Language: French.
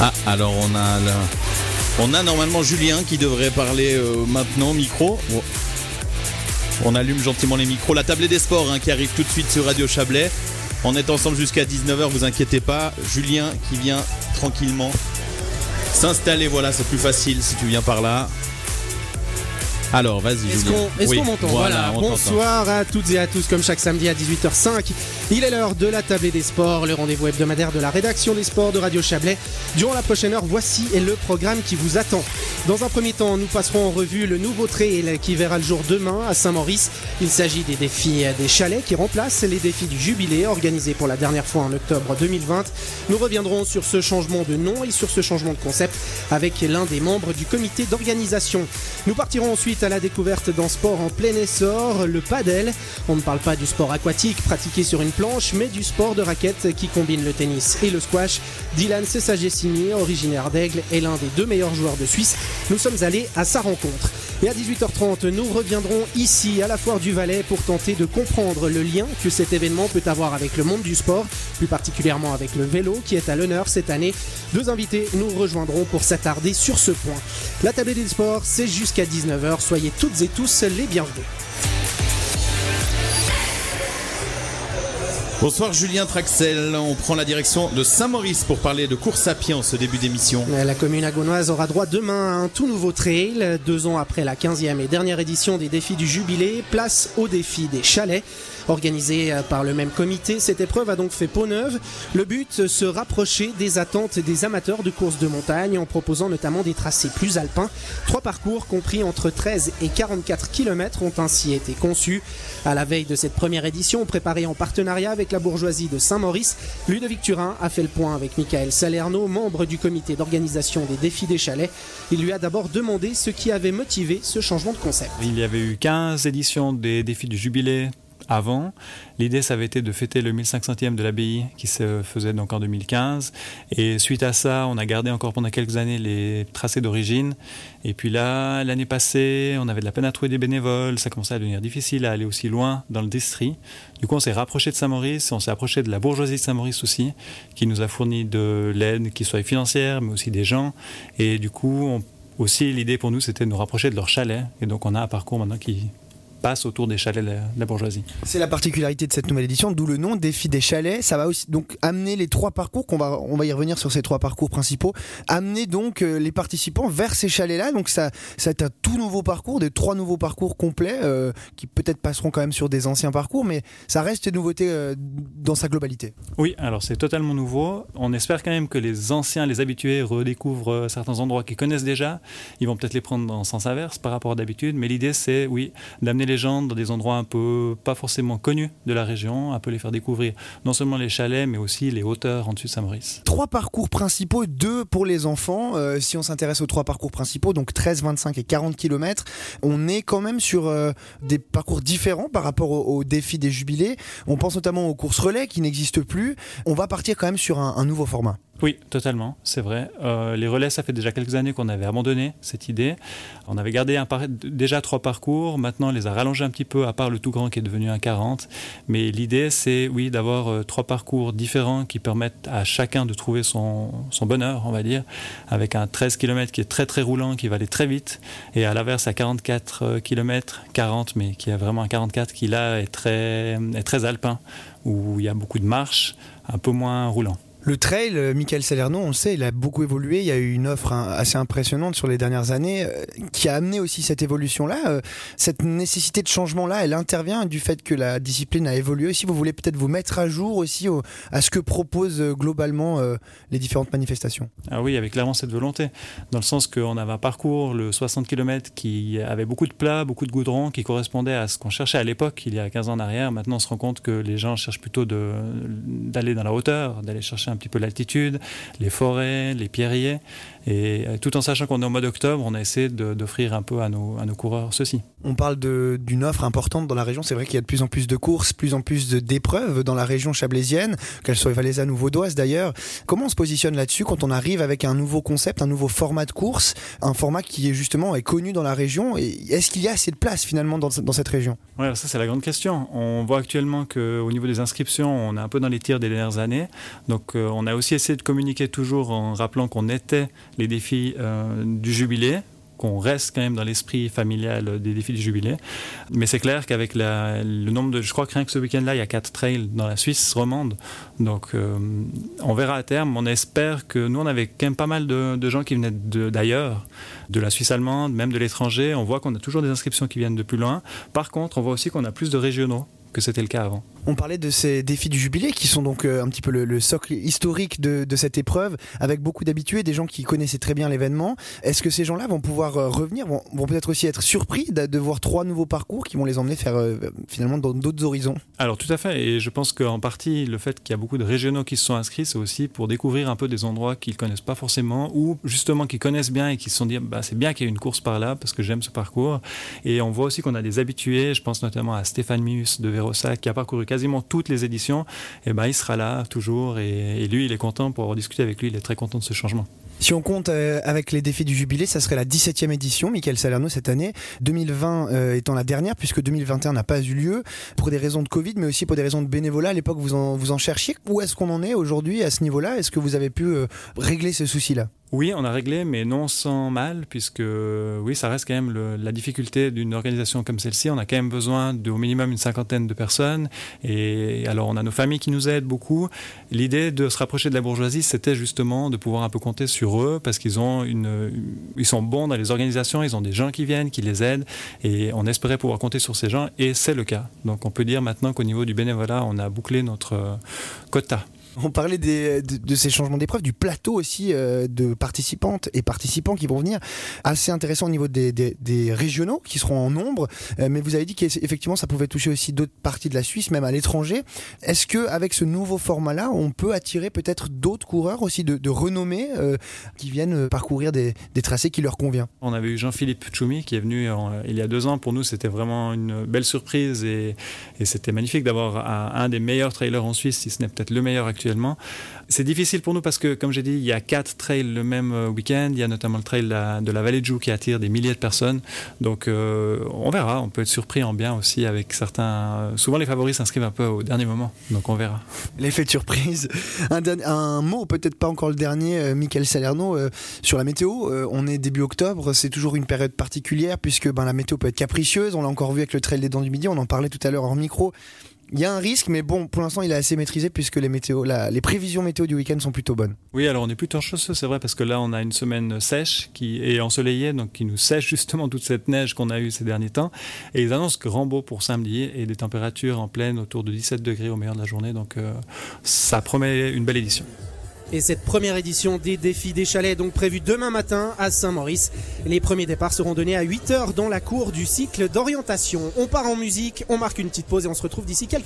Ah, alors on a là- on a normalement Julien qui devrait parler euh, maintenant micro. Bon. On allume gentiment les micros. La tablée des sports hein, qui arrive tout de suite sur Radio Chablais. On est ensemble jusqu'à 19h, vous inquiétez pas. Julien qui vient tranquillement s'installer, voilà, c'est plus facile si tu viens par là. Alors, vas-y Est-ce qu'on Oui, m'entend Voilà. Bonsoir à toutes et à tous, comme chaque samedi à 18h05. Il est l'heure de la tablée des sports, le rendez-vous hebdomadaire de la rédaction des sports de Radio Chablais. Durant la prochaine heure, voici le programme qui vous attend. Dans un premier temps, nous passerons en revue le nouveau trail qui verra le jour demain à Saint-Maurice. Il s'agit des défis des chalets qui remplacent les défis du jubilé organisés pour la dernière fois en octobre 2020. Nous reviendrons sur ce changement de nom et sur ce changement de concept avec l'un des membres du comité d'organisation. Nous partirons ensuite à la découverte d'un sport en plein essor, le padel. On ne parle pas du sport aquatique pratiqué sur une planche, mais du sport de raquette qui combine le tennis et le squash. Dylan Cessagessini, originaire d'Aigle, est l'un des deux meilleurs joueurs de Suisse. Nous sommes allés à sa rencontre. Et à 18h30, nous reviendrons ici à la Foire du Valais pour tenter de comprendre le lien que cet événement peut avoir avec le monde du sport, plus particulièrement avec le vélo qui est à l'honneur cette année. Deux invités nous rejoindront pour s'attarder sur ce point. La tablée des sports, c'est jusqu'à 19h. Soyez toutes et tous les bienvenus. Bonsoir Julien Traxel, on prend la direction de Saint-Maurice pour parler de course à pied en ce début d'émission. La commune agonoise aura droit demain à un tout nouveau trail. Deux ans après la 15e et dernière édition des défis du jubilé, place au défi des chalets. Organisé par le même comité, cette épreuve a donc fait peau neuve. Le but, se rapprocher des attentes des amateurs de courses de montagne en proposant notamment des tracés plus alpins. Trois parcours compris entre 13 et 44 km ont ainsi été conçus. À la veille de cette première édition, préparée en partenariat avec la bourgeoisie de Saint-Maurice, Ludovic Turin a fait le point avec Michael Salerno, membre du comité d'organisation des défis des chalets. Il lui a d'abord demandé ce qui avait motivé ce changement de concept. Il y avait eu 15 éditions des défis du jubilé avant. L'idée, ça avait été de fêter le 1500e de l'abbaye qui se faisait donc en 2015. Et suite à ça, on a gardé encore pendant quelques années les tracés d'origine. Et puis là, l'année passée, on avait de la peine à trouver des bénévoles. Ça commençait à devenir difficile à aller aussi loin dans le district. Du coup, on s'est rapproché de Saint-Maurice. On s'est approché de la bourgeoisie de Saint-Maurice aussi, qui nous a fourni de l'aide, qui soit financière, mais aussi des gens. Et du coup, aussi, l'idée pour nous, c'était de nous rapprocher de leur chalet. Et donc, on a un parcours maintenant qui passe autour des chalets de la, de la bourgeoisie. C'est la particularité de cette nouvelle édition, d'où le nom Défi des chalets. Ça va aussi donc amener les trois parcours, qu'on va, on va y revenir sur ces trois parcours principaux, amener donc euh, les participants vers ces chalets-là. Donc ça, ça être un tout nouveau parcours, des trois nouveaux parcours complets, euh, qui peut-être passeront quand même sur des anciens parcours, mais ça reste une nouveauté euh, dans sa globalité. Oui, alors c'est totalement nouveau. On espère quand même que les anciens, les habitués redécouvrent certains endroits qu'ils connaissent déjà. Ils vont peut-être les prendre en sens inverse par rapport à d'habitude, mais l'idée c'est, oui, d'amener les gens dans des endroits un peu pas forcément connus de la région, un peu les faire découvrir non seulement les chalets, mais aussi les hauteurs en dessus de Saint-Maurice. Trois parcours principaux, deux pour les enfants. Euh, si on s'intéresse aux trois parcours principaux, donc 13, 25 et 40 km, on est quand même sur euh, des parcours différents par rapport au, au défi des jubilés. On pense notamment aux courses relais qui n'existent plus. On va partir quand même sur un nouveau format. Oui, totalement, c'est vrai. Euh, les relais, ça fait déjà quelques années qu'on avait abandonné cette idée. On avait gardé déjà trois parcours, maintenant on les a rallongés un petit peu, à part le tout grand qui est devenu un 40. Mais l'idée, c'est oui, d'avoir euh, trois parcours différents qui permettent à chacun de trouver son, bonheur, on va dire, avec un 13 km qui est très très roulant, qui va aller très vite, et à l'inverse, à 44 km, 40, mais qui est vraiment un 44 qui là est très alpin, où il y a beaucoup de marches, un peu moins roulant. Le trail, euh, Michael Salerno, on le sait, il a beaucoup évolué. Il y a eu une offre hein, assez impressionnante sur les dernières années euh, qui a amené aussi cette évolution-là. Euh, Cette nécessité de changement-là, elle intervient du fait que la discipline a évolué aussi. Vous voulez peut-être vous mettre à jour aussi au- à ce que proposent globalement les différentes manifestations. Ah oui, avec clairement cette volonté, dans le sens qu'on avait un parcours, le 60 km, qui avait beaucoup de plats, beaucoup de goudron, qui correspondait à ce qu'on cherchait à l'époque, il y a 15 ans en arrière. Maintenant, on se rend compte que les gens cherchent plutôt d'aller dans la hauteur, d'aller chercher un petit peu l'altitude, les forêts, les pierriers. Et euh, tout en sachant qu'on est au mois d'octobre, on a essayé d'offrir un peu à nos, à nos coureurs ceci. On parle d'une offre importante dans la région. C'est vrai qu'il y a de plus en plus de courses, plus en plus d'épreuves dans la région chablaisienne, qu'elles soient valaisannes ou vaudoises d'ailleurs. Comment on se positionne là-dessus quand on arrive avec un nouveau concept, un nouveau format de course, un format qui est justement est connu dans la région? Est-ce qu'il y a assez de place finalement dans, dans cette région? Ouais, ça c'est la grande question. On voit actuellement qu'au niveau des inscriptions, on est un peu dans les tirs des dernières années. Donc euh, on a aussi essayé de communiquer toujours en rappelant qu'on était les défis euh, du jubilé qu'on reste quand même dans l'esprit familial des défis du jubilé. Mais c'est clair qu'avec le nombre de... Je crois que rien que ce week-end-là, il y a quatre trails dans la Suisse romande. Donc euh, on verra à terme. On espère que nous, on avait quand même pas mal de, gens qui venaient d'ailleurs, de la Suisse allemande, même de l'étranger. On voit qu'on a toujours des inscriptions qui viennent de plus loin. Par contre, on voit aussi qu'on a plus de régionaux que c'était le cas avant. On parlait de ces défis du jubilé qui sont donc euh, un petit peu le, socle historique de, cette épreuve, avec beaucoup d'habitués, des gens qui connaissaient très bien l'événement. Est-ce que ces gens-là vont pouvoir euh, revenir, vont, peut-être aussi être surpris de, voir trois nouveaux parcours qui vont les emmener faire euh, finalement dans d'autres horizons? Alors tout à fait, et je pense qu'en partie le fait qu'il y a beaucoup de régionaux qui se sont inscrits, c'est aussi pour découvrir un peu des endroits qu'ils connaissent pas forcément, ou justement qu'ils connaissent bien et qui se sont dit bah, c'est bien qu'il y ait une course par là parce que j'aime ce parcours. Et on voit aussi qu'on a des habitués, je pense notamment à Stéphane Mius de qui a parcouru quasiment toutes les éditions, et eh ben, il sera là toujours. Et, lui, il est content pour discuté avec lui, il est très content de ce changement. Si on compte euh, avec les défis du jubilé, ça serait la 17e édition, Michael Salerno, cette année. 2020 euh, étant la dernière, puisque 2021 n'a pas eu lieu, pour des raisons de Covid, mais aussi pour des raisons de bénévolat. À l'époque, vous en, vous en cherchiez. Où est-ce qu'on en est aujourd'hui à ce niveau-là? Est-ce que vous avez pu euh, régler ce souci-là oui, on a réglé, mais non sans mal, puisque oui, ça reste quand même la difficulté d'une organisation comme celle-ci. On a quand même besoin d'au minimum une cinquantaine de personnes. Et alors, on a nos familles qui nous aident beaucoup. L'idée de se rapprocher de la bourgeoisie, c'était justement de pouvoir un peu compter sur eux, parce qu'ils ont une, ils sont bons dans les organisations, ils ont des gens qui viennent, qui les aident, et on espérait pouvoir compter sur ces gens, et c'est le cas. Donc, on peut dire maintenant qu'au niveau du bénévolat, on a bouclé notre quota. On parlait de, ces changements d'épreuve, du plateau aussi euh, de participantes et participants qui vont venir. Assez intéressant au niveau des, régionaux qui seront en nombre. Euh, mais vous avez dit qu'effectivement, ça pouvait toucher aussi d'autres parties de la Suisse, même à l'étranger. Est-ce que avec ce nouveau format-là, on peut attirer peut-être d'autres coureurs aussi de, renommée euh, qui viennent parcourir des, tracés qui leur convient? On avait eu Jean-Philippe Choumi qui est venu il y a deux ans. Pour nous, c'était vraiment une belle surprise et, c'était magnifique d'avoir un, des meilleurs trailers en Suisse, si ce n'est peut-être le meilleur actuellement c'est difficile pour nous parce que, comme j'ai dit, il y a quatre trails le même euh, week-end. Il y a notamment le trail de la, vallée de Joux qui attire des milliers de personnes. Donc, euh, on verra. On peut être surpris en bien aussi avec certains. Souvent, les favoris s'inscrivent un peu au dernier moment. Donc, on verra. L'effet de surprise. Un, un mot, peut-être pas encore le dernier, euh, Michael Salerno, sur la météo. on est début octobre. C'est toujours une période particulière puisque ben, la météo peut être capricieuse. On l'a encore vu avec le trail des Dents du Midi. On en parlait tout à l'heure en micro. Il y a un risque, mais bon, pour l'instant, il est assez maîtrisé puisque les, météo, les prévisions météo du week-end sont plutôt bonnes. Oui, alors on est plutôt chanceux, c'est vrai, parce que là, on a une semaine sèche qui est ensoleillée, donc qui nous sèche justement toute cette neige qu'on a eue ces derniers temps. Et ils annoncent grand beau pour samedi et des températures en pleine autour de 17 degrés au meilleur de la journée, donc euh, ça promet une belle édition. Et cette première édition des défis des chalets est donc prévue demain matin à Saint-Maurice. Les premiers départs seront donnés à 8h dans la cour du cycle d'orientation. On part en musique, on marque une petite pause et on se retrouve d'ici quelques